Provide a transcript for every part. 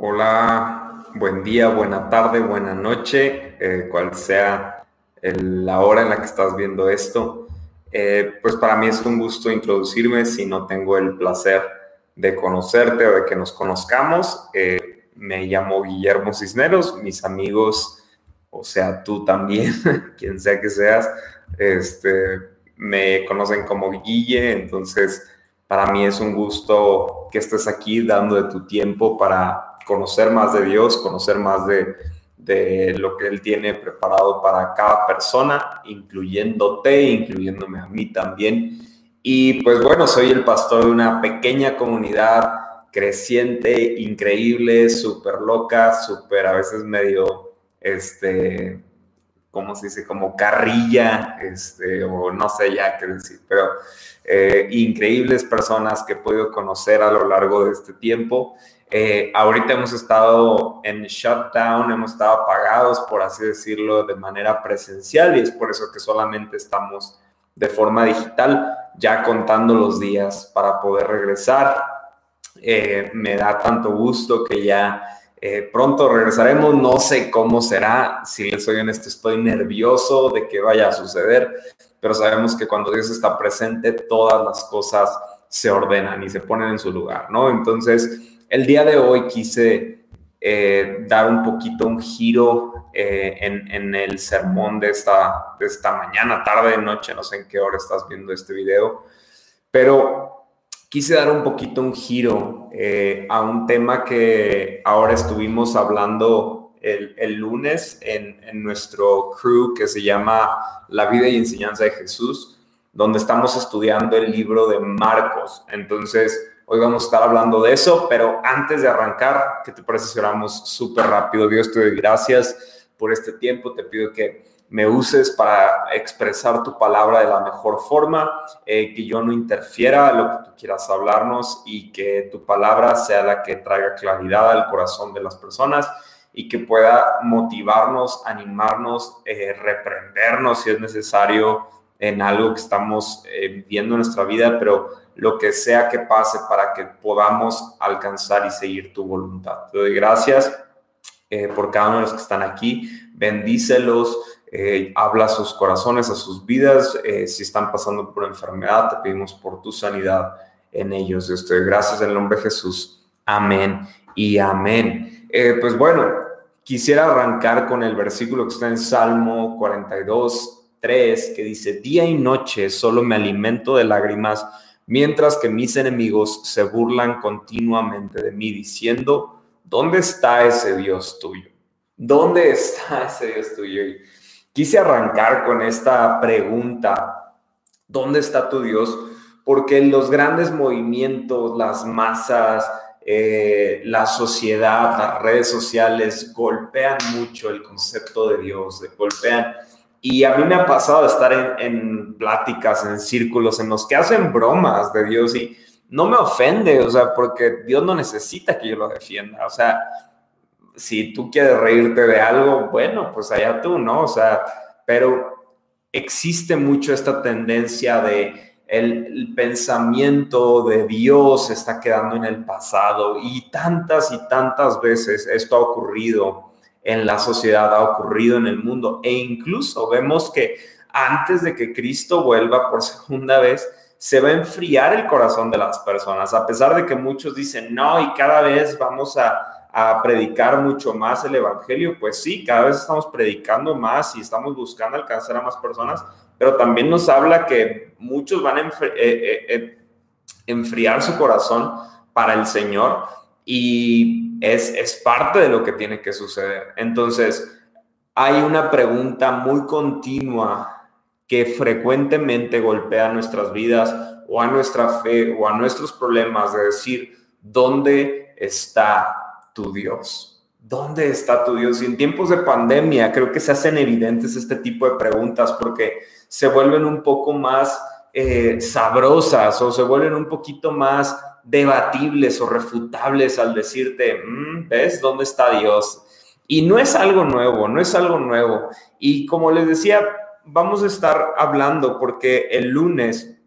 Hola, buen día, buena tarde, buena noche, eh, cual sea la hora en la que estás viendo esto. Eh, pues para mí es un gusto introducirme si no tengo el placer de conocerte o de que nos conozcamos. Eh, me llamo Guillermo Cisneros, mis amigos, o sea, tú también, quien sea que seas, este, me conocen como Guille, entonces para mí es un gusto que estés aquí dando de tu tiempo para conocer más de Dios, conocer más de, lo que Él tiene preparado para cada persona, incluyéndote, incluyéndome a mí también. Y pues bueno, soy el pastor de una pequeña comunidad creciente, increíble, súper loca, súper a veces medio, este, ¿cómo se dice? Como carrilla, este, o no sé ya qué decir, pero eh, increíbles personas que he podido conocer a lo largo de este tiempo. Eh, ahorita hemos estado en shutdown, hemos estado apagados, por así decirlo, de manera presencial y es por eso que solamente estamos de forma digital, ya contando los días para poder regresar. Eh, me da tanto gusto que ya eh, pronto regresaremos, no sé cómo será, si les soy honesto, estoy nervioso de que vaya a suceder, pero sabemos que cuando Dios está presente, todas las cosas se ordenan y se ponen en su lugar, ¿no? Entonces, el día de hoy quise eh, dar un poquito un giro eh, en, el sermón de esta, de esta mañana, tarde, noche, no sé en qué hora estás viendo este video, pero quise dar un poquito un giro eh, a un tema que ahora estuvimos hablando el, lunes en, nuestro crew que se llama La vida y enseñanza de Jesús, donde estamos estudiando el libro de Marcos. Entonces, Hoy vamos a estar hablando de eso, pero antes de arrancar, ¿qué te parece si oramos súper rápido? Dios, te doy gracias por este tiempo. Te pido que me uses para expresar tu palabra de la mejor forma, eh, que yo no interfiera en lo que tú quieras hablarnos y que tu palabra sea la que traiga claridad al corazón de las personas y que pueda motivarnos, animarnos, eh, reprendernos si es necesario en algo que estamos eh, viviendo en nuestra vida, pero lo que sea que pase para que podamos alcanzar y seguir tu voluntad. Te doy gracias eh, por cada uno de los que están aquí. Bendícelos, eh, habla a sus corazones, a sus vidas. Eh, si están pasando por enfermedad, te pedimos por tu sanidad en ellos. Dios te doy gracias en el nombre de Jesús. Amén y amén. pues bueno, quisiera arrancar con el versículo que está en Salmo 42, 3, que dice, día y noche solo me alimento de lágrimas mientras que mis enemigos se burlan continuamente de mí, diciendo, ¿dónde está ese Dios tuyo? ¿Dónde está ese Dios tuyo? Y quise arrancar con esta pregunta, ¿dónde está tu Dios? Porque los grandes movimientos, las masas, eh, la sociedad, las redes sociales golpean mucho el concepto de Dios, golpean y a mí me ha pasado estar en, pláticas, en círculos en los que hacen bromas de Dios y no me ofende, o sea, porque Dios no necesita que yo lo defienda. O sea, si tú quieres reírte de algo, bueno, pues allá tú, ¿no? O sea, pero existe mucho esta tendencia de el, el, pensamiento de Dios está quedando en el pasado y tantas y tantas veces esto ha ocurrido en la sociedad, ha ocurrido en el mundo. E incluso vemos que antes de que Cristo vuelva por segunda vez, se va a enfriar el corazón de las personas, a pesar de que muchos dicen, no, y cada vez vamos a, predicar mucho más el Evangelio, pues sí, cada vez estamos predicando más y estamos buscando alcanzar a más personas, pero también nos habla que muchos van a eh, eh, eh, enfriar su corazón para el Señor. Y es, es parte de lo que tiene que suceder. Entonces, hay una pregunta muy continua que frecuentemente golpea nuestras vidas o a nuestra fe o a nuestros problemas de decir, ¿dónde está tu Dios? ¿Dónde está tu Dios? Y en tiempos de pandemia creo que se hacen evidentes este tipo de preguntas porque se vuelven un poco más eh, sabrosas o se vuelven un poquito más debatibles o refutables al decirte, mm, ¿ves dónde está Dios? Y no es algo nuevo, no es algo nuevo. Y como les decía, vamos a estar hablando porque el lunes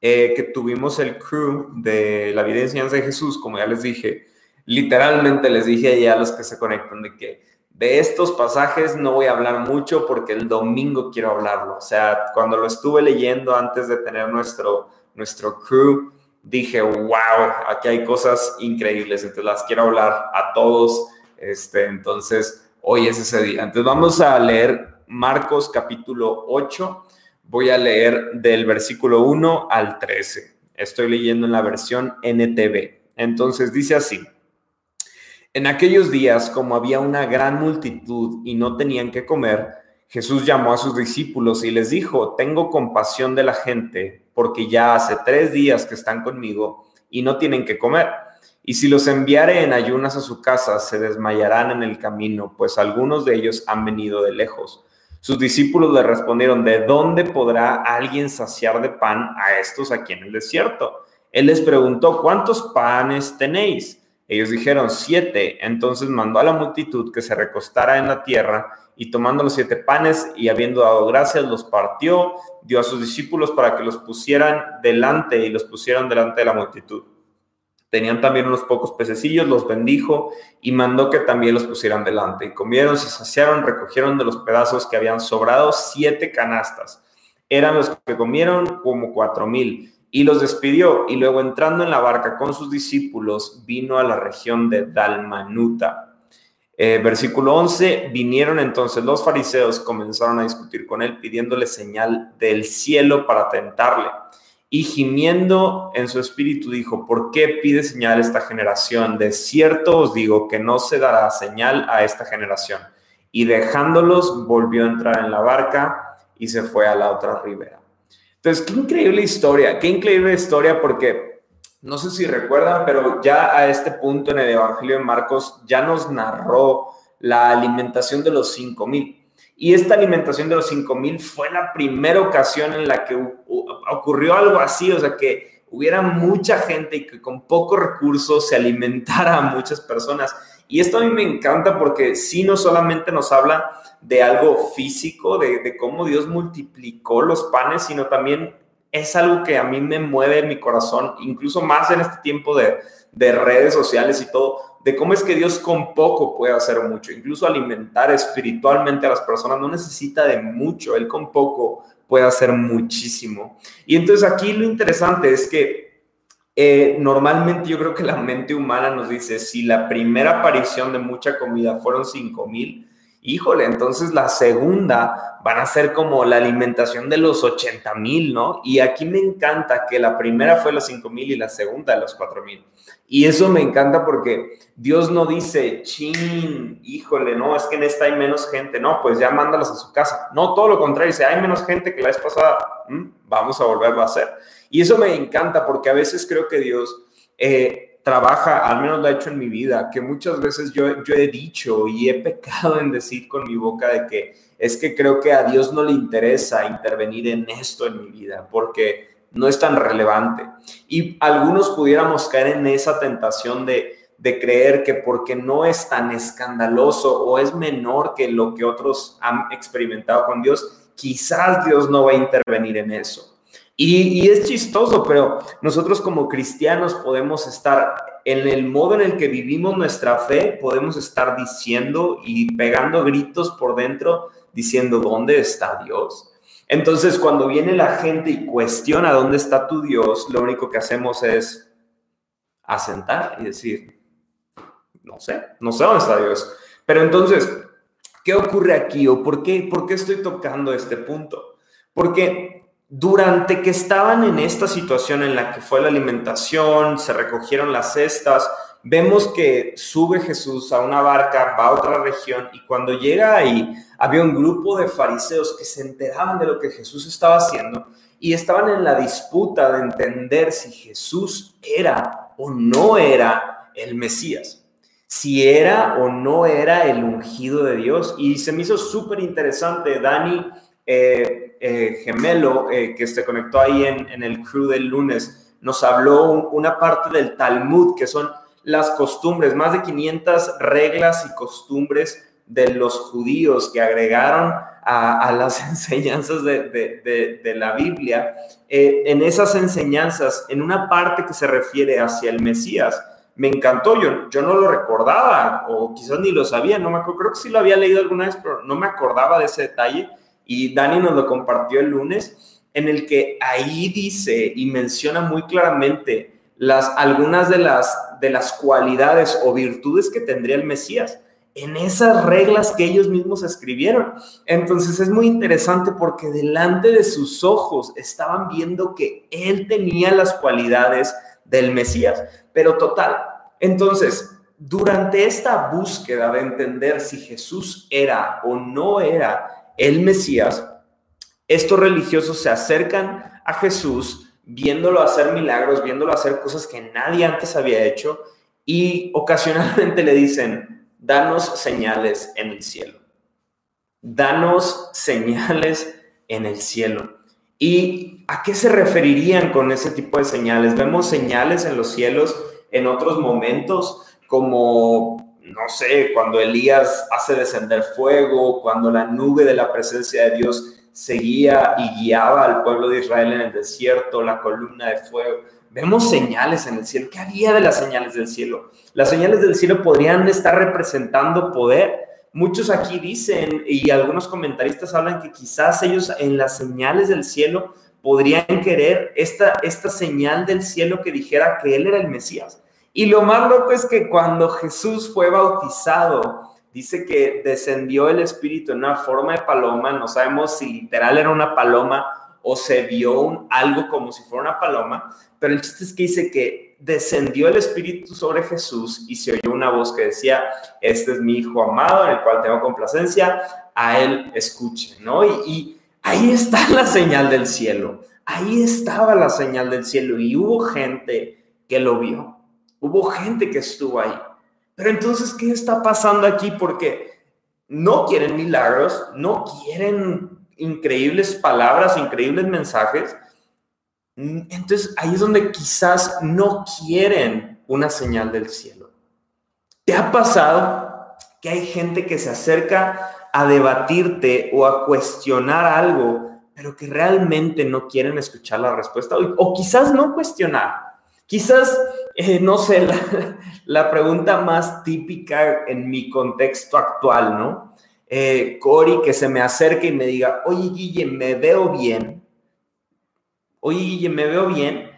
eh, que tuvimos el crew de la vida de enseñanza de Jesús, como ya les dije, literalmente les dije ya a los que se conectan de que de estos pasajes no voy a hablar mucho porque el domingo quiero hablarlo. O sea, cuando lo estuve leyendo antes de tener nuestro, nuestro crew, dije, wow, aquí hay cosas increíbles, entonces las quiero hablar a todos. Este, entonces, hoy es ese día. Entonces vamos a leer Marcos capítulo 8. Voy a leer del versículo 1 al 13. Estoy leyendo en la versión NTV. Entonces dice así. En aquellos días, como había una gran multitud y no tenían que comer, Jesús llamó a sus discípulos y les dijo, tengo compasión de la gente, porque ya hace tres días que están conmigo y no tienen que comer. Y si los enviare en ayunas a su casa, se desmayarán en el camino, pues algunos de ellos han venido de lejos. Sus discípulos le respondieron, ¿de dónde podrá alguien saciar de pan a estos aquí en el desierto? Él les preguntó, ¿cuántos panes tenéis? Ellos dijeron siete, entonces mandó a la multitud que se recostara en la tierra y tomando los siete panes y habiendo dado gracias, los partió, dio a sus discípulos para que los pusieran delante y los pusieran delante de la multitud. Tenían también unos pocos pececillos, los bendijo y mandó que también los pusieran delante. Y comieron, se saciaron, recogieron de los pedazos que habían sobrado siete canastas. Eran los que comieron como cuatro mil y los despidió y luego entrando en la barca con sus discípulos vino a la región de Dalmanuta. Eh, versículo 11, vinieron entonces los fariseos, comenzaron a discutir con él pidiéndole señal del cielo para tentarle. Y gimiendo en su espíritu dijo, ¿por qué pide señal esta generación? De cierto os digo que no se dará señal a esta generación. Y dejándolos, volvió a entrar en la barca y se fue a la otra ribera. Entonces, qué increíble historia, qué increíble historia porque no sé si recuerdan, pero ya a este punto en el Evangelio de Marcos ya nos narró la alimentación de los cinco mil. Y esta alimentación de los cinco mil fue la primera ocasión en la que ocurrió algo así, o sea, que hubiera mucha gente y que con pocos recursos se alimentara a muchas personas. Y esto a mí me encanta porque sí no solamente nos habla de algo físico, de, cómo Dios multiplicó los panes, sino también es algo que a mí me mueve mi corazón, incluso más en este tiempo de, de redes sociales y todo, de cómo es que Dios con poco puede hacer mucho, incluso alimentar espiritualmente a las personas no necesita de mucho, Él con poco puede hacer muchísimo. Y entonces aquí lo interesante es que eh, normalmente yo creo que la mente humana nos dice, si la primera aparición de mucha comida fueron 5 mil, híjole, entonces la segunda van a ser como la alimentación de los 80 mil, ¿no? Y aquí me encanta que la primera fue los 5 mil y la segunda los 4 mil. Y eso me encanta porque Dios no dice, chin, híjole, no, es que en esta hay menos gente, no, pues ya mándalas a su casa. No, todo lo contrario, dice, hay menos gente que la vez pasada, vamos a volverlo a hacer. Y eso me encanta porque a veces creo que Dios... Eh, trabaja, al menos lo ha hecho en mi vida, que muchas veces yo, yo he dicho y he pecado en decir con mi boca de que es que creo que a Dios no le interesa intervenir en esto en mi vida, porque no es tan relevante. Y algunos pudiéramos caer en esa tentación de, de creer que porque no es tan escandaloso o es menor que lo que otros han experimentado con Dios, quizás Dios no va a intervenir en eso. Y, es chistoso, pero nosotros como cristianos podemos estar en el modo en el que vivimos nuestra fe, podemos estar diciendo y pegando gritos por dentro, diciendo, ¿dónde está Dios? Entonces, cuando viene la gente y cuestiona dónde está tu Dios, lo único que hacemos es asentar y decir, no sé, no sé dónde está Dios. Pero entonces, ¿qué ocurre aquí o por qué, por qué estoy tocando este punto? Porque durante que estaban en esta situación en la que fue la alimentación, se recogieron las cestas, vemos que sube Jesús a una barca, va a otra región y cuando llega ahí había un grupo de fariseos que se enteraban de lo que Jesús estaba haciendo y estaban en la disputa de entender si Jesús era o no era el Mesías, si era o no era el ungido de Dios. Y se me hizo súper interesante, Dani eh, eh, gemelo eh, que se conectó ahí en, el crew del lunes, nos habló una parte del Talmud, que son las costumbres, más de 500 reglas y costumbres de los judíos que agregaron a, las enseñanzas de, la Biblia. en esas enseñanzas, en una parte que se refiere hacia el Mesías, me encantó, yo, yo no lo recordaba o quizás ni lo sabía, no me creo que sí lo había leído alguna vez, pero no me acordaba de ese detalle y Dani nos lo compartió el lunes, en el que ahí dice y menciona muy claramente las, algunas de las, de las cualidades o virtudes que tendría el Mesías en esas reglas que ellos mismos escribieron. Entonces es muy interesante porque delante de sus ojos estaban viendo que él tenía las cualidades del Mesías, pero total. Entonces, durante esta búsqueda de entender si Jesús era o no era el Mesías, estos religiosos se acercan a Jesús viéndolo hacer milagros, viéndolo hacer cosas que nadie antes había hecho y ocasionalmente le dicen, danos señales en el cielo. Danos señales en el cielo. ¿Y a qué se referirían con ese tipo de señales? Vemos señales en los cielos en otros momentos, como, no sé, cuando Elías hace descender fuego, cuando la nube de la presencia de Dios seguía y guiaba al pueblo de Israel en el desierto, la columna de fuego. Vemos señales en el cielo. ¿Qué había de las señales del cielo? Las señales del cielo podrían estar representando poder. Muchos aquí dicen, y algunos comentaristas hablan que quizás ellos en las señales del cielo podrían querer esta, esta señal del cielo que dijera que Él era el Mesías. Y lo más loco es que cuando Jesús fue bautizado, dice que descendió el Espíritu en una forma de paloma, no sabemos si literal era una paloma o se vio algo como si fuera una paloma, pero el chiste es que dice que descendió el Espíritu sobre Jesús y se oyó una voz que decía, este es mi Hijo amado en el cual tengo complacencia, a él escuche, ¿no? Y, y ahí está la señal del cielo, ahí estaba la señal del cielo y hubo gente que lo vio, hubo gente que estuvo ahí. Pero entonces, ¿qué está pasando aquí? Porque no quieren milagros, no quieren increíbles palabras, increíbles mensajes. Entonces ahí es donde quizás no quieren una señal del cielo. ¿Te ha pasado que hay gente que se acerca a debatirte o a cuestionar algo, pero que realmente no quieren escuchar la respuesta? O, quizás no cuestionar. Quizás, eh, no sé, la, pregunta más típica en mi contexto actual, ¿no? eh, Cory que se me acerque y me diga, oye Guille, me veo bien. Oye Guille, me veo bien.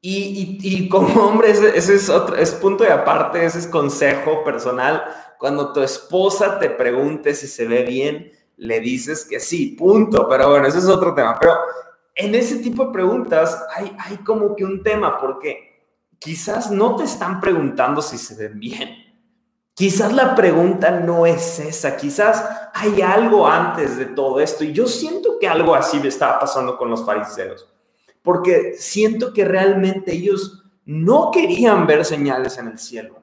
Y, y, como hombre, ese, es otro, es punto de aparte, ese es consejo personal. Cuando tu esposa te pregunte si se ve bien, le dices que sí, punto. Pero bueno, ese es otro tema. Pero en ese tipo de preguntas hay, hay como que un tema, porque quizás no te están preguntando si se ven bien. Quizás la pregunta no es esa, quizás hay algo antes de todo esto. Y yo siento que algo así me estaba pasando con los fariseos, porque siento que realmente ellos no querían ver señales en el cielo.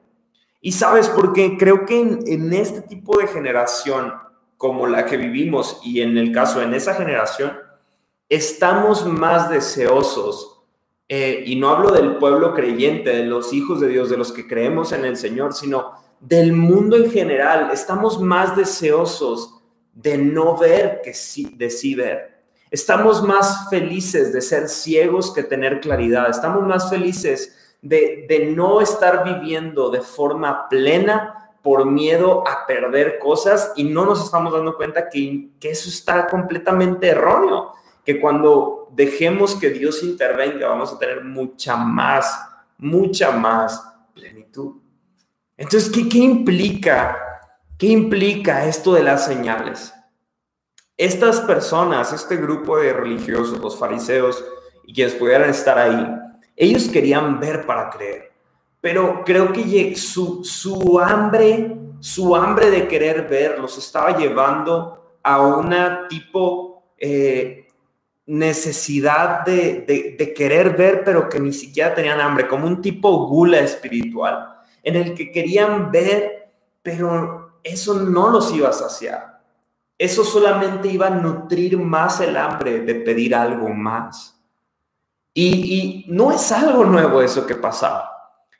Y sabes, porque creo que en, este tipo de generación como la que vivimos y en el caso en esa generación, estamos más deseosos, eh, y no hablo del pueblo creyente, de los hijos de Dios, de los que creemos en el Señor, sino del mundo en general. Estamos más deseosos de no ver que de sí ver. Estamos más felices de ser ciegos que tener claridad. Estamos más felices de, de no estar viviendo de forma plena por miedo a perder cosas y no nos estamos dando cuenta que, que eso está completamente erróneo, que cuando dejemos que Dios intervenga vamos a tener mucha más, mucha más plenitud. Entonces, ¿qué, ¿qué, implica? ¿Qué implica esto de las señales? Estas personas, este grupo de religiosos, los fariseos y quienes pudieran estar ahí, ellos querían ver para creer, pero creo que su, su hambre, su hambre de querer ver los estaba llevando a una tipo eh, necesidad de, de, querer ver, pero que ni siquiera tenían hambre, como un tipo gula espiritual en el que querían ver, pero eso no los iba a saciar. Eso solamente iba a nutrir más el hambre de pedir algo más. Y, no es algo nuevo eso que pasaba.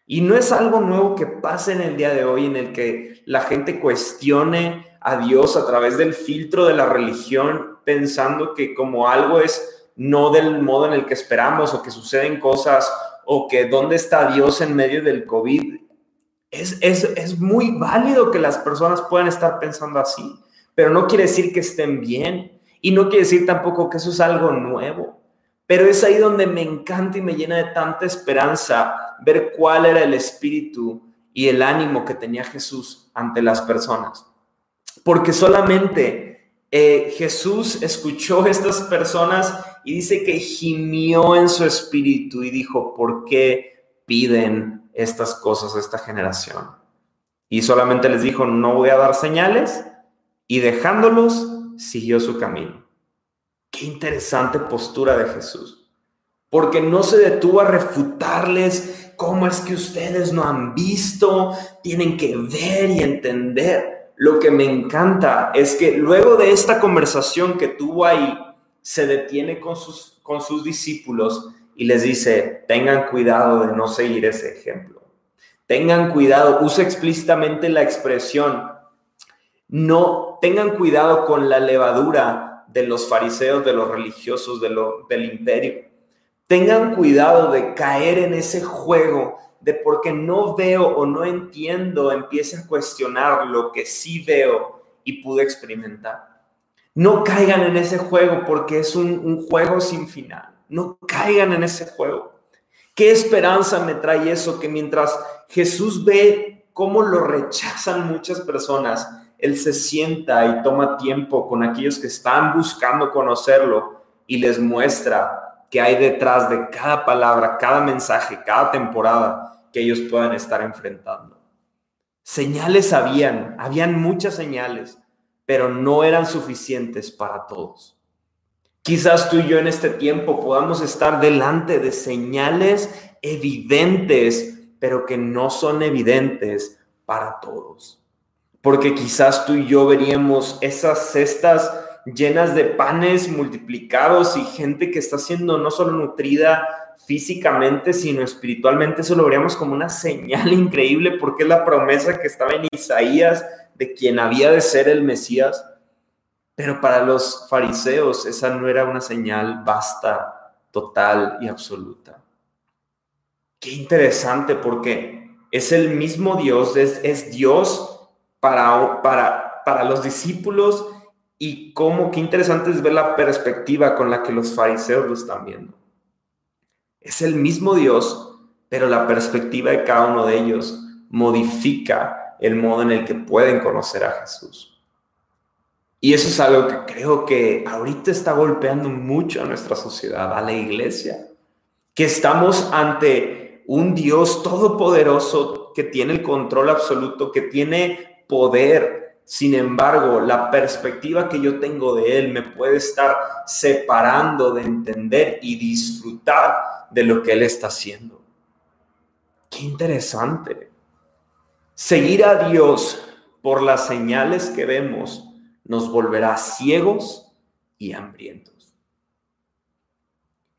Y no es algo nuevo que pase en el día de hoy en el que la gente cuestione a Dios a través del filtro de la religión, pensando que como algo es no del modo en el que esperamos o que suceden cosas o que dónde está Dios en medio del COVID. Es, es, es muy válido que las personas puedan estar pensando así, pero no quiere decir que estén bien y no quiere decir tampoco que eso es algo nuevo. Pero es ahí donde me encanta y me llena de tanta esperanza ver cuál era el espíritu y el ánimo que tenía Jesús ante las personas. Porque solamente eh, Jesús escuchó a estas personas y dice que gimió en su espíritu y dijo, ¿por qué piden estas cosas a esta generación? Y solamente les dijo, no voy a dar señales y dejándolos, siguió su camino. Qué interesante postura de Jesús, porque no se detuvo a refutarles cómo es que ustedes no han visto, tienen que ver y entender. Lo que me encanta es que luego de esta conversación que tuvo ahí, se detiene con sus, con sus discípulos y les dice, tengan cuidado de no seguir ese ejemplo. Tengan cuidado, usa explícitamente la expresión, no tengan cuidado con la levadura de los fariseos, de los religiosos, de lo, del imperio. Tengan cuidado de caer en ese juego de porque no veo o no entiendo, empiece a cuestionar lo que sí veo y pude experimentar. No caigan en ese juego porque es un, un juego sin final. No caigan en ese juego. ¿Qué esperanza me trae eso? Que mientras Jesús ve cómo lo rechazan muchas personas, él se sienta y toma tiempo con aquellos que están buscando conocerlo y les muestra que hay detrás de cada palabra, cada mensaje, cada temporada que ellos puedan estar enfrentando. Señales habían, habían muchas señales, pero no eran suficientes para todos. Quizás tú y yo en este tiempo podamos estar delante de señales evidentes, pero que no son evidentes para todos porque quizás tú y yo veríamos esas cestas llenas de panes multiplicados y gente que está siendo no solo nutrida físicamente, sino espiritualmente, eso lo veríamos como una señal increíble porque es la promesa que estaba en Isaías de quien había de ser el Mesías. Pero para los fariseos esa no era una señal basta, total y absoluta. Qué interesante porque es el mismo Dios, es, es Dios para, para, para los discípulos y cómo, qué interesante es ver la perspectiva con la que los fariseos lo están viendo. Es el mismo Dios, pero la perspectiva de cada uno de ellos modifica el modo en el que pueden conocer a Jesús. Y eso es algo que creo que ahorita está golpeando mucho a nuestra sociedad, a la iglesia, que estamos ante un Dios todopoderoso que tiene el control absoluto, que tiene poder. Sin embargo, la perspectiva que yo tengo de Él me puede estar separando de entender y disfrutar de lo que Él está haciendo. Qué interesante. Seguir a Dios por las señales que vemos nos volverá ciegos y hambrientos.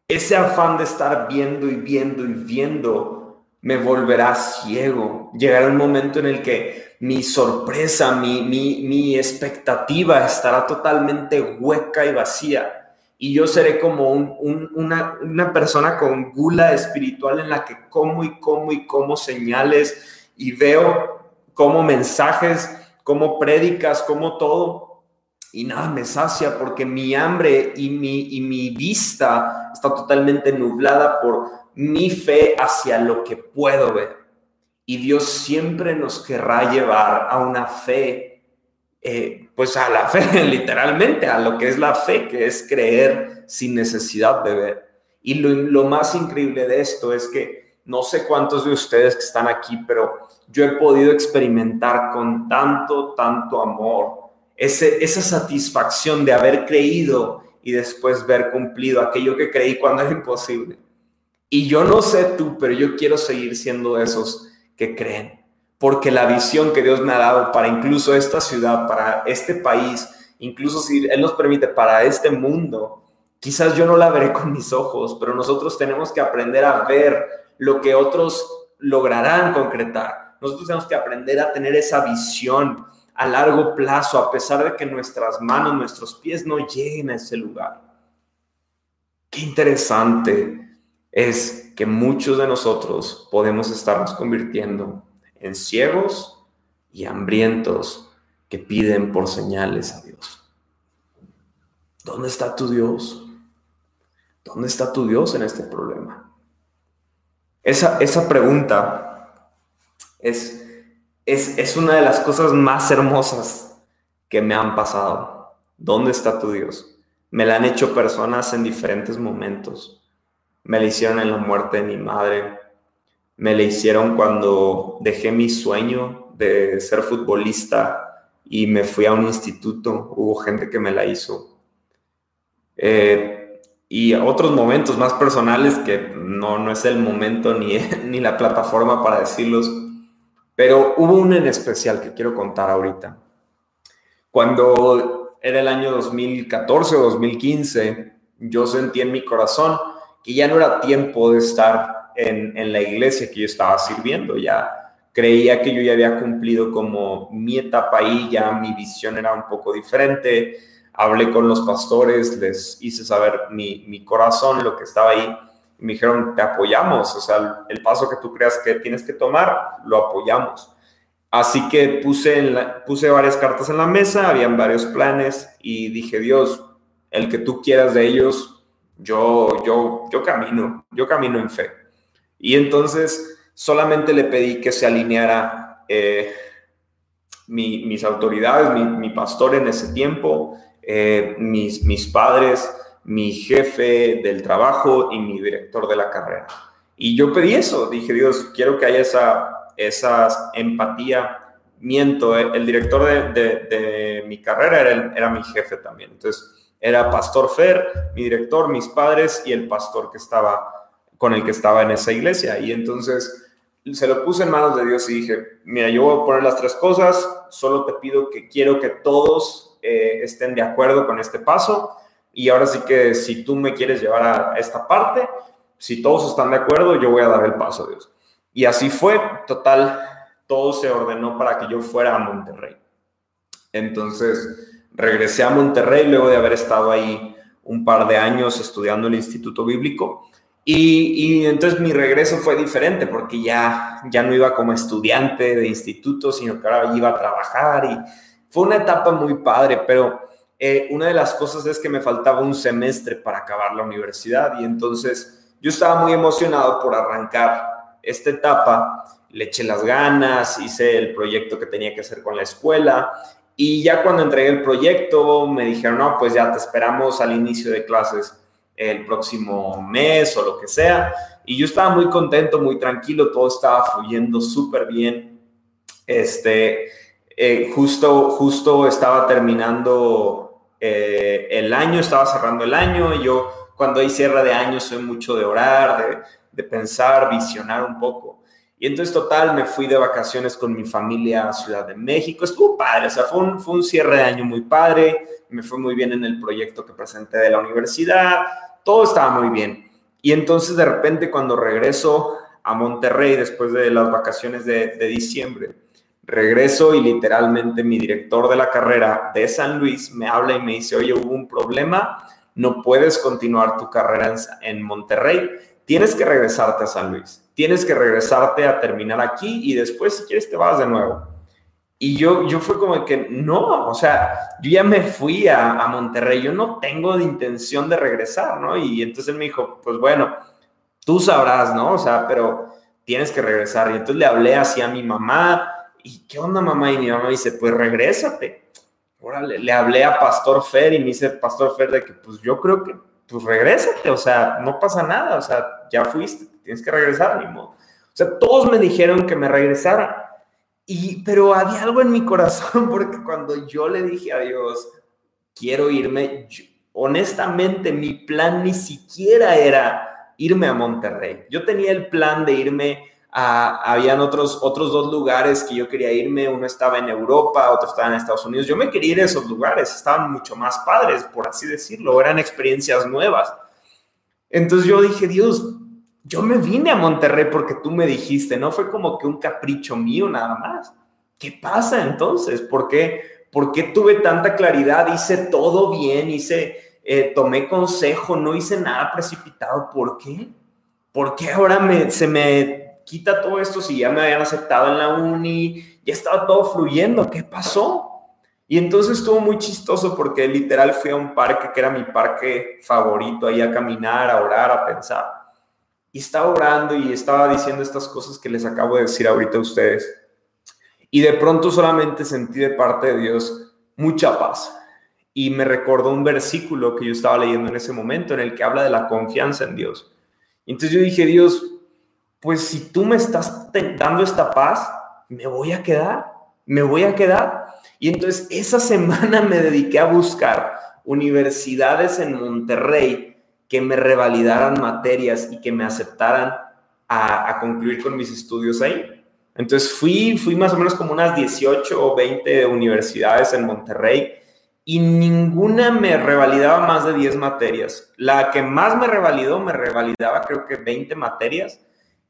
Ese afán de estar viendo y viendo y viendo me volverá ciego. Llegará un momento en el que mi sorpresa, mi, mi, expectativa estará totalmente hueca y vacía. Y yo seré como una, una persona con gula espiritual en la que como y como y como señales y veo como mensajes, como prédicas, como todo. Y nada me sacia porque mi hambre y mi, y mi vista está totalmente nublada por mi fe hacia lo que puedo ver. Y Dios siempre nos querrá llevar a una fe, eh, pues a la fe, literalmente, a lo que es la fe, que es creer sin necesidad de ver. Y lo, más increíble de esto es que no sé cuántos de ustedes que están aquí, pero yo he podido experimentar con tanto, tanto amor ese, esa satisfacción de haber creído y después ver cumplido aquello que creí cuando era imposible. Y yo no sé tú, pero yo quiero seguir siendo de esos que creen, porque la visión que Dios me ha dado para incluso esta ciudad, para este país, incluso si Él nos permite, para este mundo, quizás yo no la veré con mis ojos, pero nosotros tenemos que aprender a ver lo que otros lograrán concretar. Nosotros tenemos que aprender a tener esa visión a largo plazo, a pesar de que nuestras manos, nuestros pies no lleguen a ese lugar. Qué interesante es que muchos de nosotros podemos estarnos convirtiendo en ciegos y hambrientos que piden por señales a Dios. ¿Dónde está tu Dios? ¿Dónde está tu Dios en este problema? Esa, esa pregunta es, es, es una de las cosas más hermosas que me han pasado. ¿Dónde está tu Dios? Me la han hecho personas en diferentes momentos. Me la hicieron en la muerte de mi madre. Me la hicieron cuando dejé mi sueño de ser futbolista y me fui a un instituto. Hubo gente que me la hizo. Eh, y otros momentos más personales que no, no es el momento ni, ni la plataforma para decirlos. Pero hubo uno en especial que quiero contar ahorita. Cuando era el año 2014 o 2015, yo sentí en mi corazón que ya no era tiempo de estar en, en la iglesia que yo estaba sirviendo, ya creía que yo ya había cumplido como mi etapa ahí, ya mi visión era un poco diferente, hablé con los pastores, les hice saber mi, mi corazón, lo que estaba ahí, y me dijeron, te apoyamos, o sea, el paso que tú creas que tienes que tomar, lo apoyamos. Así que puse, puse varias cartas en la mesa, habían varios planes y dije, Dios, el que tú quieras de ellos, yo, yo, yo camino, yo camino en fe. Y entonces solamente le pedí que se alineara eh, mis autoridades, mi, pastor en ese tiempo, eh, mis, mis padres, mi jefe del trabajo y mi director de la carrera. Y yo pedí eso, dije, Dios, quiero que haya esa esa empatía. Miento, eh, el director de, mi carrera era, era, mi jefe también. Entonces, era Pastor Fer, mi director, mis padres y el pastor que estaba con el que estaba en esa iglesia. Y entonces se lo puse en manos de Dios y dije, mira, yo voy a poner las tres cosas, solo te pido que quiero que todos eh, estén de acuerdo con este paso. Y ahora sí que si tú me quieres llevar a esta parte, si todos están de acuerdo, yo voy a dar el paso, Dios. Y así fue, total, todo se ordenó para que yo fuera a Monterrey. Entonces, regresé a Monterrey luego de haber estado ahí un par de años estudiando el Instituto Bíblico. Y, entonces mi regreso fue diferente porque ya, ya no iba como estudiante de instituto, sino que ahora iba a trabajar y fue una etapa muy padre, pero eh, una de las cosas es que me faltaba un semestre para acabar la universidad y entonces yo estaba muy emocionado por arrancar esta etapa le eché las ganas, hice el proyecto que tenía que hacer con la escuela y ya cuando entregué el proyecto me dijeron, no, pues ya te esperamos al inicio de clases el próximo mes o lo que sea. Y yo estaba muy contento, muy tranquilo, todo estaba fluyendo súper bien. Este, eh, justo, justo estaba terminando eh, el año, estaba cerrando el año y yo cuando hay cierre de año soy mucho de orar, de de pensar, visionar un poco. Y entonces, total, me fui de vacaciones con mi familia a Ciudad de México. Estuvo padre, o sea, fue un, fue un cierre de año muy padre. Me fue muy bien en el proyecto que presenté de la universidad. Todo estaba muy bien. Y entonces, de repente, cuando regreso a Monterrey después de las vacaciones de, diciembre, regreso y literalmente mi director de la carrera de San Luis me habla y me dice, oye, hubo un problema, no puedes continuar tu carrera en, en Monterrey tienes que regresarte a San Luis, tienes que regresarte a terminar aquí y después si quieres te vas de nuevo. Y yo, yo fue como que no, o sea, yo ya me fui a, a Monterrey, yo no tengo de intención de regresar, ¿no? Y entonces él me dijo, pues bueno, tú sabrás, ¿no? O sea, pero tienes que regresar. Y entonces le hablé así a mi mamá, ¿y qué onda mamá? Y mi mamá dice, pues regrésate. Órale, le hablé a Pastor Fer y me dice Pastor Fer de que pues yo creo que pues regrésate, o sea, no pasa nada, o sea, ya fuiste, tienes que regresar, ni modo. O sea, todos me dijeron que me regresara, y, pero había algo en mi corazón, porque cuando yo le dije a Dios, quiero irme, honestamente mi plan ni siquiera era irme a Monterrey. Yo tenía el plan de irme habían otros, otros dos lugares que yo quería irme, uno estaba en Europa, otro estaba en Estados Unidos, yo me quería ir a esos lugares, estaban mucho más padres, por así decirlo, eran experiencias nuevas. Entonces yo dije, Dios, yo me vine a Monterrey porque tú me dijiste, no fue como que un capricho mío nada más. ¿Qué pasa entonces? ¿Por qué, ¿Por qué tuve tanta claridad? Hice todo bien, hice, eh, tomé consejo, no hice nada precipitado. ¿Por qué? ¿por qué ahora me, se me quita todo esto si ya me habían aceptado en la uni? Ya estaba todo fluyendo, ¿qué pasó? Y entonces estuvo muy chistoso porque literal fui a un parque que era mi parque favorito, ahí a caminar, a orar, a pensar. Y estaba orando y estaba diciendo estas cosas que les acabo de decir ahorita a ustedes. Y de pronto solamente sentí de parte de Dios mucha paz. Y me recordó un versículo que yo estaba leyendo en ese momento en el que habla de la confianza en Dios. Y entonces yo dije, Dios, pues si tú me estás dando esta paz, me voy a quedar, me voy a quedar. Y entonces esa semana me dediqué a buscar universidades en Monterrey que me revalidaran materias y que me aceptaran a, concluir con mis estudios ahí. Entonces fui, fui más o menos como unas 18 o 20 universidades en Monterrey y ninguna me revalidaba más de 10 materias. La que más me revalidó, me revalidaba creo que 20 materias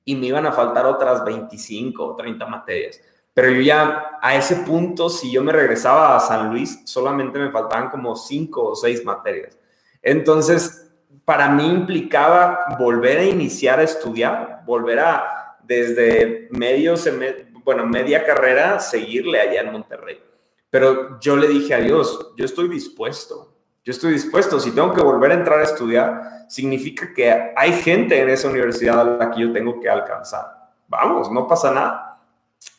y me iban a faltar otras 25 o 30 materias. Pero yo ya a ese punto, si yo me regresaba a San Luis, solamente me faltaban como cinco o seis materias. Entonces, para mí implicaba volver a iniciar a estudiar, volver a desde medio, bueno, media carrera, seguirle allá en Monterrey. Pero yo le dije a Dios, yo estoy dispuesto, yo estoy dispuesto. Si tengo que volver a entrar a estudiar, significa que hay gente en esa universidad a la que yo tengo que alcanzar. Vamos, no pasa nada.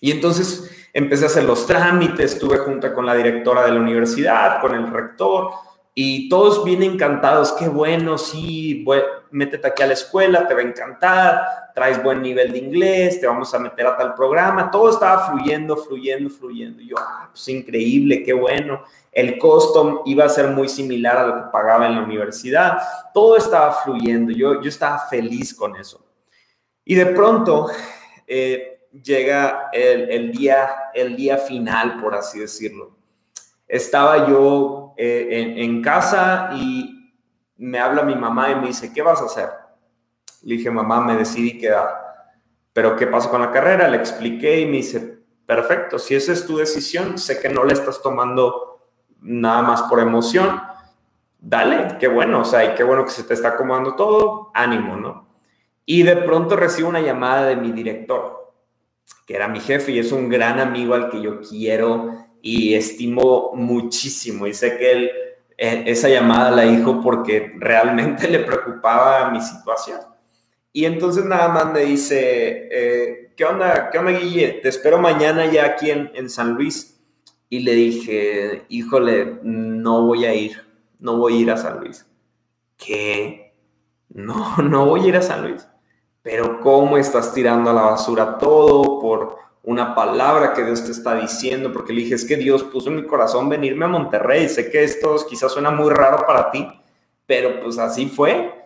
Y entonces empecé a hacer los trámites, estuve junto con la directora de la universidad, con el rector, y todos bien encantados, qué bueno, sí, métete aquí a la escuela, te va a encantar, traes buen nivel de inglés, te vamos a meter a tal programa, todo estaba fluyendo, fluyendo, fluyendo. Yo, ah, pues increíble, qué bueno. El costo iba a ser muy similar a lo que pagaba en la universidad, todo estaba fluyendo, yo, yo estaba feliz con eso. Y de pronto, eh, llega el, día, el día final, por así decirlo. Estaba yo eh, en, casa y me habla mi mamá y me dice, ¿qué vas a hacer? Le dije, mamá, me decidí quedar. Pero ¿qué pasó con la carrera? Le expliqué y me dice, perfecto, si esa es tu decisión, sé que no la estás tomando nada más por emoción. Dale, qué bueno, o sea, y qué bueno que se te está acomodando todo, ánimo, ¿no? Y de pronto recibo una llamada de mi director que era mi jefe y es un gran amigo al que yo quiero y estimo muchísimo. Y sé que él eh, esa llamada la dijo porque realmente le preocupaba mi situación. Y entonces nada más me dice, eh, ¿qué onda, qué onda Guille? Te espero mañana ya aquí en, en San Luis. Y le dije, híjole, no voy a ir, no voy a ir a San Luis. ¿Qué? No, no voy a ir a San Luis pero cómo estás tirando a la basura todo por una palabra que Dios te está diciendo, porque le dije, es que Dios puso en mi corazón venirme a Monterrey, sé que esto quizás suena muy raro para ti, pero pues así fue.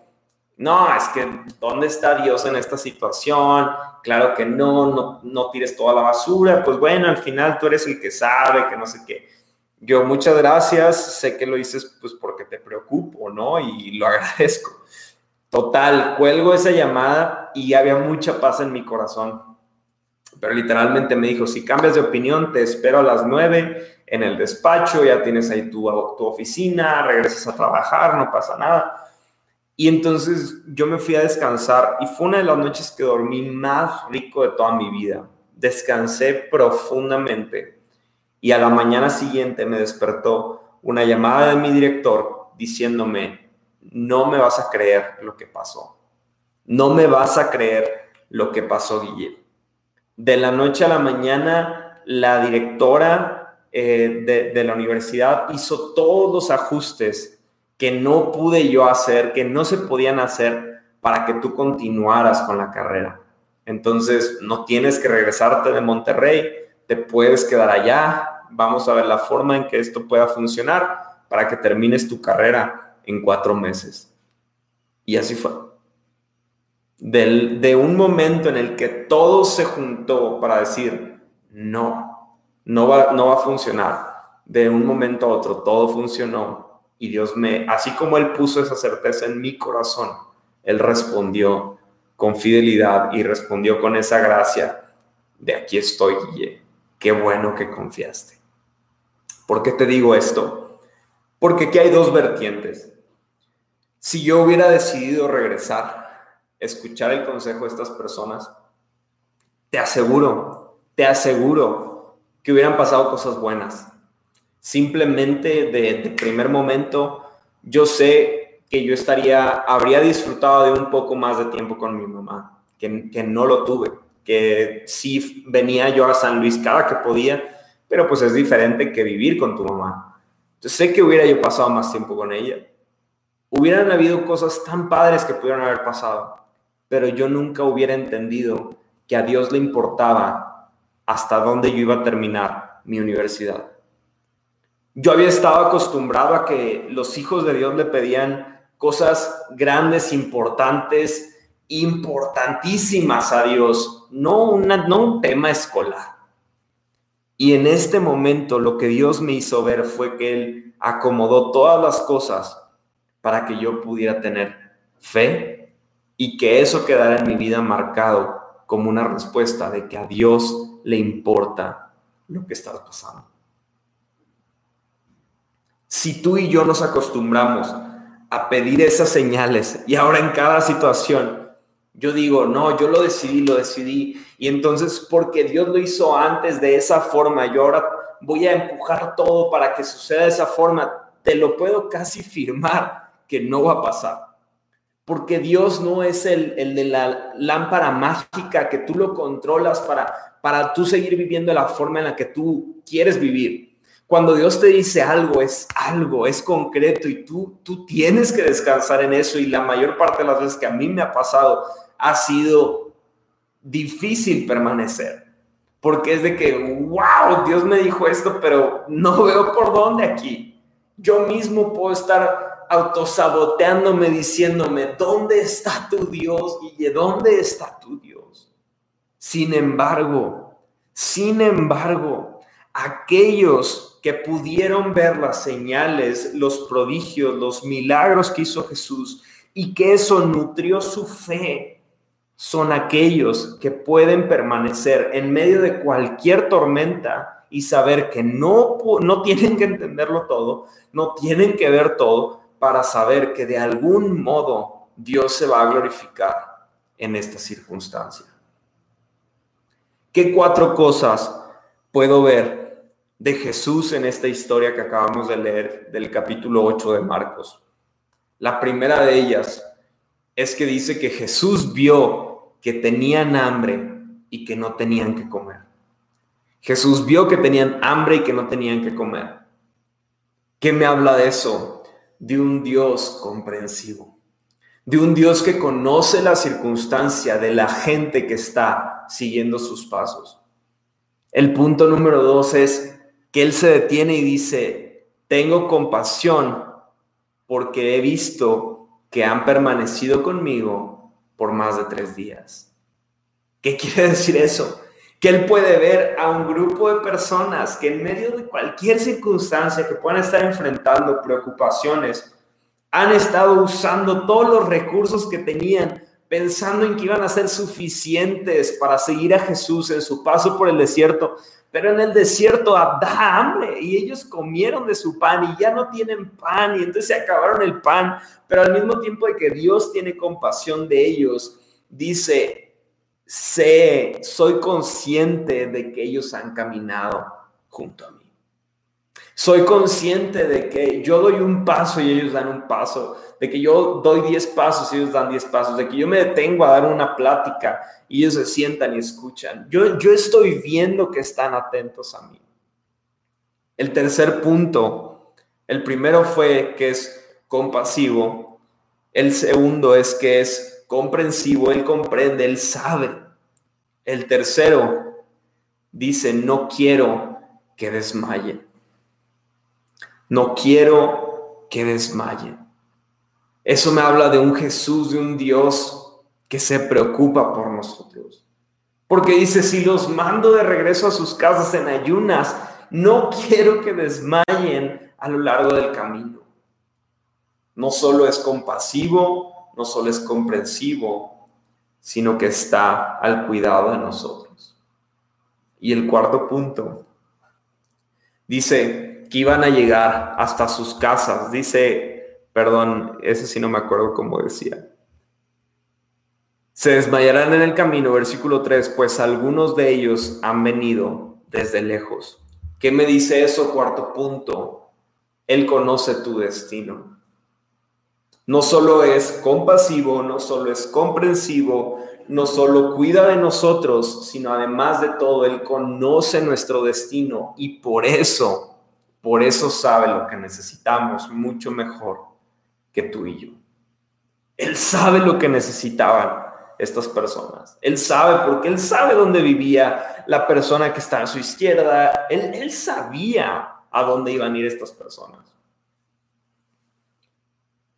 No, es que ¿dónde está Dios en esta situación? Claro que no, no, no tires toda la basura, pues bueno, al final tú eres el que sabe, que no sé qué. Yo muchas gracias, sé que lo dices pues porque te preocupo, ¿no? Y lo agradezco. Total, cuelgo esa llamada y había mucha paz en mi corazón. Pero literalmente me dijo, si cambias de opinión, te espero a las nueve en el despacho, ya tienes ahí tu, tu oficina, regresas a trabajar, no pasa nada. Y entonces yo me fui a descansar y fue una de las noches que dormí más rico de toda mi vida. Descansé profundamente y a la mañana siguiente me despertó una llamada de mi director diciéndome, no me vas a creer lo que pasó. No me vas a creer lo que pasó, Guillermo. De la noche a la mañana, la directora eh, de, de la universidad hizo todos los ajustes que no pude yo hacer, que no se podían hacer para que tú continuaras con la carrera. Entonces, no tienes que regresarte de Monterrey, te puedes quedar allá, vamos a ver la forma en que esto pueda funcionar para que termines tu carrera en cuatro meses. Y así fue. De un momento en el que todo se juntó para decir, no, no va, no va a funcionar. De un momento a otro todo funcionó y Dios me, así como Él puso esa certeza en mi corazón, Él respondió con fidelidad y respondió con esa gracia de aquí estoy, Guille. Qué bueno que confiaste. ¿Por qué te digo esto? Porque aquí hay dos vertientes. Si yo hubiera decidido regresar, escuchar el consejo de estas personas, te aseguro, te aseguro que hubieran pasado cosas buenas. Simplemente de, primer momento, yo sé que yo estaría, habría disfrutado de un poco más de tiempo con mi mamá, que, que no lo tuve, que sí venía yo a San Luis cada que podía, pero pues es diferente que vivir con tu mamá. Yo sé que hubiera yo pasado más tiempo con ella. Hubieran habido cosas tan padres que pudieran haber pasado, pero yo nunca hubiera entendido que a Dios le importaba hasta dónde yo iba a terminar mi universidad. Yo había estado acostumbrado a que los hijos de Dios le pedían cosas grandes, importantes, importantísimas a Dios, no, un tema escolar. Y en este momento lo que Dios me hizo ver fue que Él acomodó todas las cosas para que yo pudiera tener fe y que eso quedara en mi vida marcado como una respuesta de que a Dios le importa lo que está pasando. Si tú y yo nos acostumbramos a pedir esas señales y ahora en cada situación, yo digo, no, yo lo decidí, lo decidí, y entonces porque Dios lo hizo antes de esa forma, yo ahora voy a empujar todo para que suceda de esa forma, te lo puedo casi firmar que no va a pasar porque Dios no es el, de la lámpara mágica que tú lo controlas para, para tú seguir viviendo la forma en la que tú quieres vivir. Cuando Dios te dice algo, es algo, es concreto y tú, tú tienes que descansar en eso y la mayor parte de las veces que a mí me ha pasado ha sido difícil permanecer. Porque es de que, wow, Dios me dijo esto, pero no veo por dónde aquí. Yo mismo puedo estar autosaboteándome, diciéndome, ¿dónde está tu Dios? ¿Y de dónde está tu Dios? Sin embargo, sin embargo, aquellos que pudieron ver las señales, los prodigios, los milagros que hizo Jesús y que eso nutrió su fe, son aquellos que pueden permanecer en medio de cualquier tormenta y saber que no, no tienen que entenderlo todo, no tienen que ver todo, para saber que de algún modo Dios se va a glorificar en esta circunstancia. ¿Qué cuatro cosas puedo ver de Jesús en esta historia que acabamos de leer del capítulo 8 de Marcos? La primera de ellas es que dice que Jesús vio que tenían hambre y que no tenían que comer. Jesús vio que tenían hambre y que no tenían que comer. ¿Qué me habla de eso? De un Dios comprensivo, de un Dios que conoce la circunstancia de la gente que está siguiendo sus pasos. El punto número dos es que Él se detiene y dice, tengo compasión porque he visto que han permanecido conmigo por más de tres días. ¿Qué quiere decir eso? Que Él puede ver a un grupo de personas que en medio de cualquier circunstancia que puedan estar enfrentando preocupaciones, han estado usando todos los recursos que tenían, pensando en que iban a ser suficientes para seguir a Jesús en su paso por el desierto, pero en el desierto da hambre y ellos comieron de su pan y ya no tienen pan y entonces se acabaron el pan, pero al mismo tiempo de que Dios tiene compasión de ellos, dice, sé, soy consciente de que ellos han caminado junto a mí. Soy consciente de que yo doy un paso y ellos dan un paso, de que yo doy 10 pasos y ellos dan 10 pasos, de que yo me detengo a dar una plática y ellos se sientan y escuchan. Yo, yo estoy viendo que están atentos a mí. El tercer punto, el primero fue que es compasivo, el segundo es que es comprensivo, él comprende, él sabe. El tercero dice, no quiero que desmayen. No quiero que desmayen. Eso me habla de un Jesús, de un Dios que se preocupa por nosotros. Porque dice, si los mando de regreso a sus casas en ayunas, no quiero que desmayen a lo largo del camino. No solo es compasivo, no solo es comprensivo, sino que está al cuidado de nosotros. Y el cuarto punto, dice que iban a llegar hasta sus casas, dice, perdón, ese sí no me acuerdo cómo decía. Se desmayarán en el camino, versículo 3, pues algunos de ellos han venido desde lejos. ¿Qué me dice eso? Cuarto punto. Él conoce tu destino. No solo es compasivo, no solo es comprensivo, no solo cuida de nosotros, sino además de todo, Él conoce nuestro destino y por eso, por eso sabe lo que necesitamos mucho mejor que tú y yo. Él sabe lo que necesitaban estas personas. Él sabe porque Él sabe dónde vivía la persona que está a su izquierda. Él, él sabía a dónde iban a ir estas personas.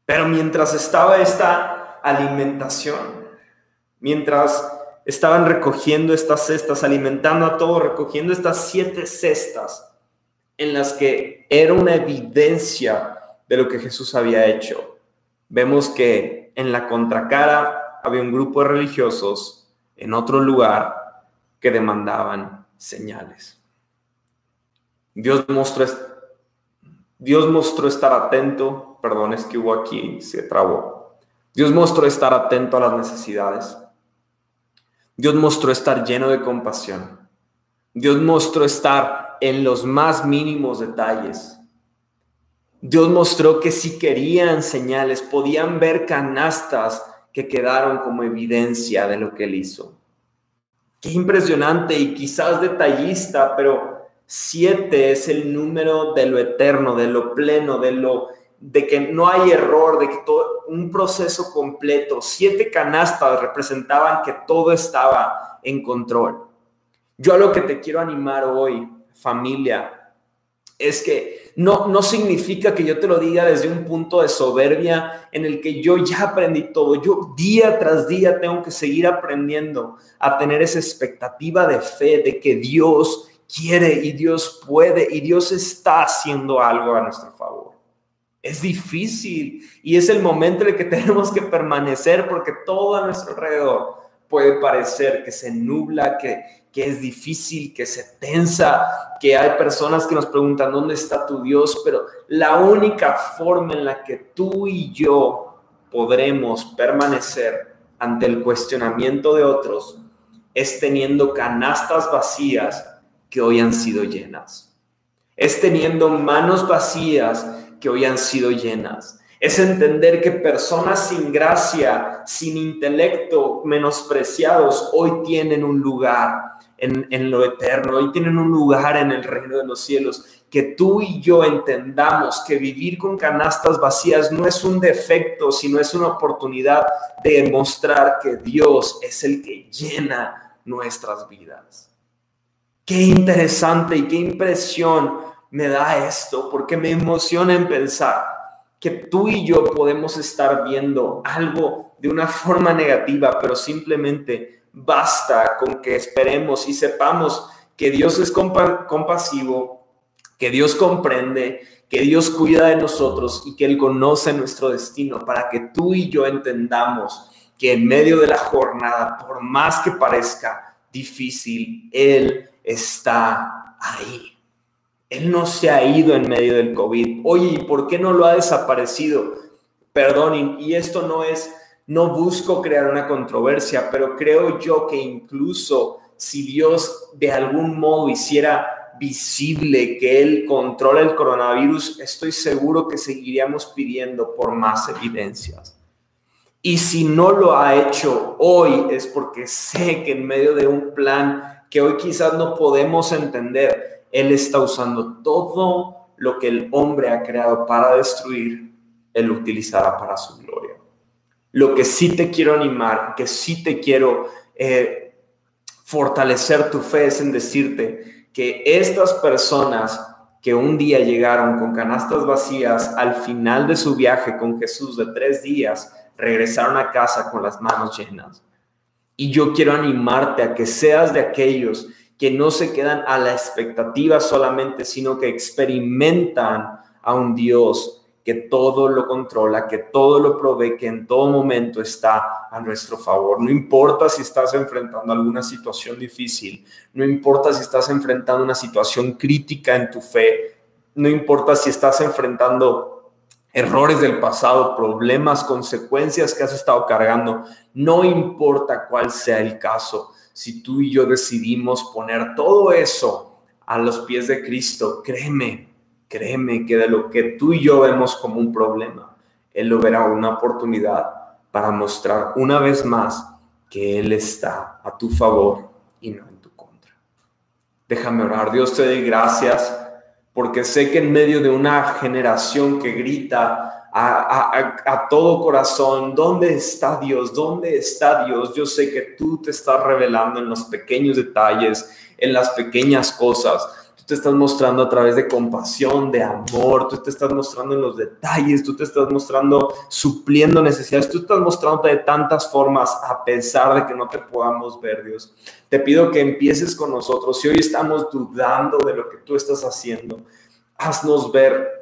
Pero mientras estaba esta alimentación, mientras estaban recogiendo estas cestas, alimentando a todos, recogiendo estas siete cestas en las que era una evidencia de lo que Jesús había hecho. Vemos que en la contracara había un grupo de religiosos en otro lugar que demandaban señales. Dios mostró, Dios mostró estar atento, perdón, es que hubo aquí, se trabó. Dios mostró estar atento a las necesidades. Dios mostró estar lleno de compasión. Dios mostró estar en los más mínimos detalles. Dios mostró que si querían señales, podían ver canastas que quedaron como evidencia de lo que él hizo. Qué impresionante y quizás detallista, pero siete es el número de lo eterno, de lo pleno, de lo de que no hay error, de que todo un proceso completo, siete canastas representaban que todo estaba en control. Yo a lo que te quiero animar hoy, familia, es que no, no significa que yo te lo diga desde un punto de soberbia en el que yo ya aprendí todo. Yo día tras día tengo que seguir aprendiendo a tener esa expectativa de fe de que Dios quiere y Dios puede y Dios está haciendo algo a nuestro favor. Es difícil y es el momento en el que tenemos que permanecer porque todo a nuestro alrededor puede parecer que se nubla, que, que es difícil, que se tensa, que hay personas que nos preguntan, ¿dónde está tu Dios? Pero la única forma en la que tú y yo podremos permanecer ante el cuestionamiento de otros es teniendo canastas vacías que hoy han sido llenas. Es teniendo manos vacías que hoy han sido llenas. Es entender que personas sin gracia, sin intelecto, menospreciados, hoy tienen un lugar en, en, lo eterno, hoy tienen un lugar en el reino de los cielos. Que tú y yo entendamos que vivir con canastas vacías no es un defecto, sino es una oportunidad de demostrar que Dios es el que llena nuestras vidas. Qué interesante y qué impresión me da esto, porque me emociona en pensar que tú y yo podemos estar viendo algo de una forma negativa, pero simplemente basta con que esperemos y sepamos que Dios es compasivo, que Dios comprende, que Dios cuida de nosotros y que Él conoce nuestro destino para que tú y yo entendamos que en medio de la jornada, por más que parezca difícil, Él está ahí. Él no se ha ido en medio del COVID. Oye, ¿y por qué no lo ha desaparecido? Perdón, y esto no es, no busco crear una controversia, pero creo yo que incluso si Dios de algún modo hiciera visible que Él controla el coronavirus, estoy seguro que seguiríamos pidiendo por más evidencias. Y si no lo ha hecho hoy es porque sé que en medio de un plan que hoy quizás no podemos entender, él está usando todo lo que el hombre ha creado para destruir, Él lo utilizará para su gloria. Lo que sí te quiero animar, que sí te quiero eh, fortalecer tu fe es en decirte que estas personas que un día llegaron con canastas vacías al final de su viaje con Jesús de tres días, regresaron a casa con las manos llenas. Y yo quiero animarte a que seas de aquellos que no se quedan a la expectativa solamente, sino que experimentan a un Dios que todo lo controla, que todo lo provee, que en todo momento está a nuestro favor. No importa si estás enfrentando alguna situación difícil, no importa si estás enfrentando una situación crítica en tu fe, no importa si estás enfrentando errores del pasado, problemas, consecuencias que has estado cargando, no importa cuál sea el caso, si tú y yo decidimos poner todo eso a los pies de Cristo, créeme, créeme que de lo que tú y yo vemos como un problema, Él lo verá una oportunidad para mostrar una vez más que Él está a tu favor y no en tu contra. Déjame orar. Dios te doy gracias porque sé que en medio de una generación que grita a, todo corazón, ¿dónde está Dios? ¿Dónde está Dios? Yo sé que tú te estás revelando en los pequeños detalles, en las pequeñas cosas tú te estás mostrando a través de compasión, de amor, tú te estás mostrando en los detalles, tú te estás mostrando supliendo necesidades, tú te estás mostrando de tantas formas a pesar de que no te podamos ver, Dios. Te pido que empieces con nosotros. Si hoy estamos dudando de lo que tú estás haciendo, haznos ver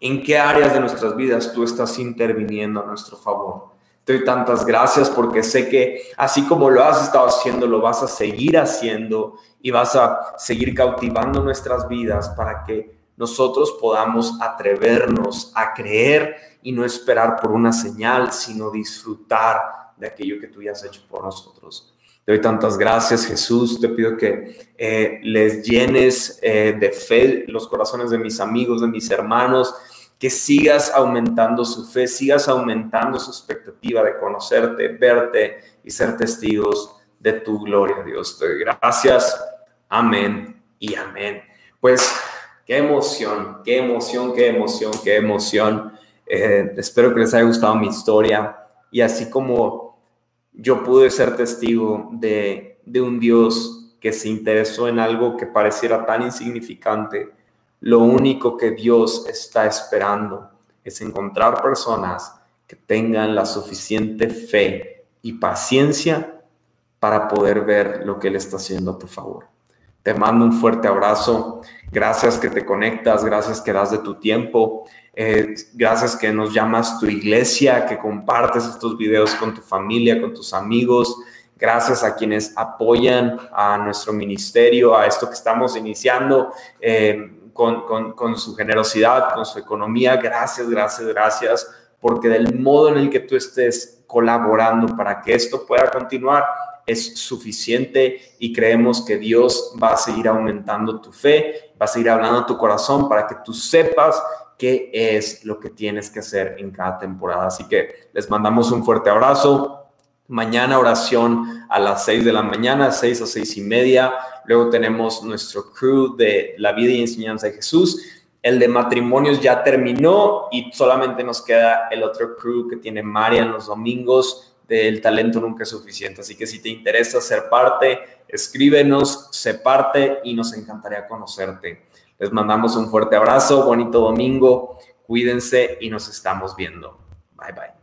en qué áreas de nuestras vidas tú estás interviniendo a nuestro favor. Te doy tantas gracias porque sé que así como lo has estado haciendo, lo vas a seguir haciendo y vas a seguir cautivando nuestras vidas para que nosotros podamos atrevernos a creer y no esperar por una señal, sino disfrutar de aquello que tú ya has hecho por nosotros. Doy tantas gracias, Jesús. Te pido que eh, les llenes eh, de fe los corazones de mis amigos, de mis hermanos, que sigas aumentando su fe, sigas aumentando su expectativa de conocerte, verte y ser testigos de tu gloria, Dios. Te doy gracias. Amén y amén. Pues qué emoción, qué emoción, qué emoción, qué emoción. Eh, espero que les haya gustado mi historia y así como yo pude ser testigo de, de un Dios que se interesó en algo que pareciera tan insignificante, lo único que Dios está esperando es encontrar personas que tengan la suficiente fe y paciencia para poder ver lo que Él está haciendo a tu favor. Te mando un fuerte abrazo. Gracias que te conectas, gracias que das de tu tiempo, eh, gracias que nos llamas tu iglesia, que compartes estos videos con tu familia, con tus amigos. Gracias a quienes apoyan a nuestro ministerio, a esto que estamos iniciando. Eh, con, su generosidad, con su economía. Gracias, gracias, gracias, porque del modo en el que tú estés colaborando para que esto pueda continuar es suficiente y creemos que Dios va a seguir aumentando tu fe, va a seguir hablando a tu corazón para que tú sepas qué es lo que tienes que hacer en cada temporada. Así que les mandamos un fuerte abrazo. Mañana oración a las 6 de la mañana, 6 a 6 y media. Luego tenemos nuestro crew de la vida y enseñanza de Jesús. El de matrimonios ya terminó y solamente nos queda el otro crew que tiene Marian los domingos del talento nunca es suficiente. Así que si te interesa ser parte, escríbenos, sé parte y nos encantaría conocerte. Les mandamos un fuerte abrazo, bonito domingo, cuídense y nos estamos viendo. Bye bye.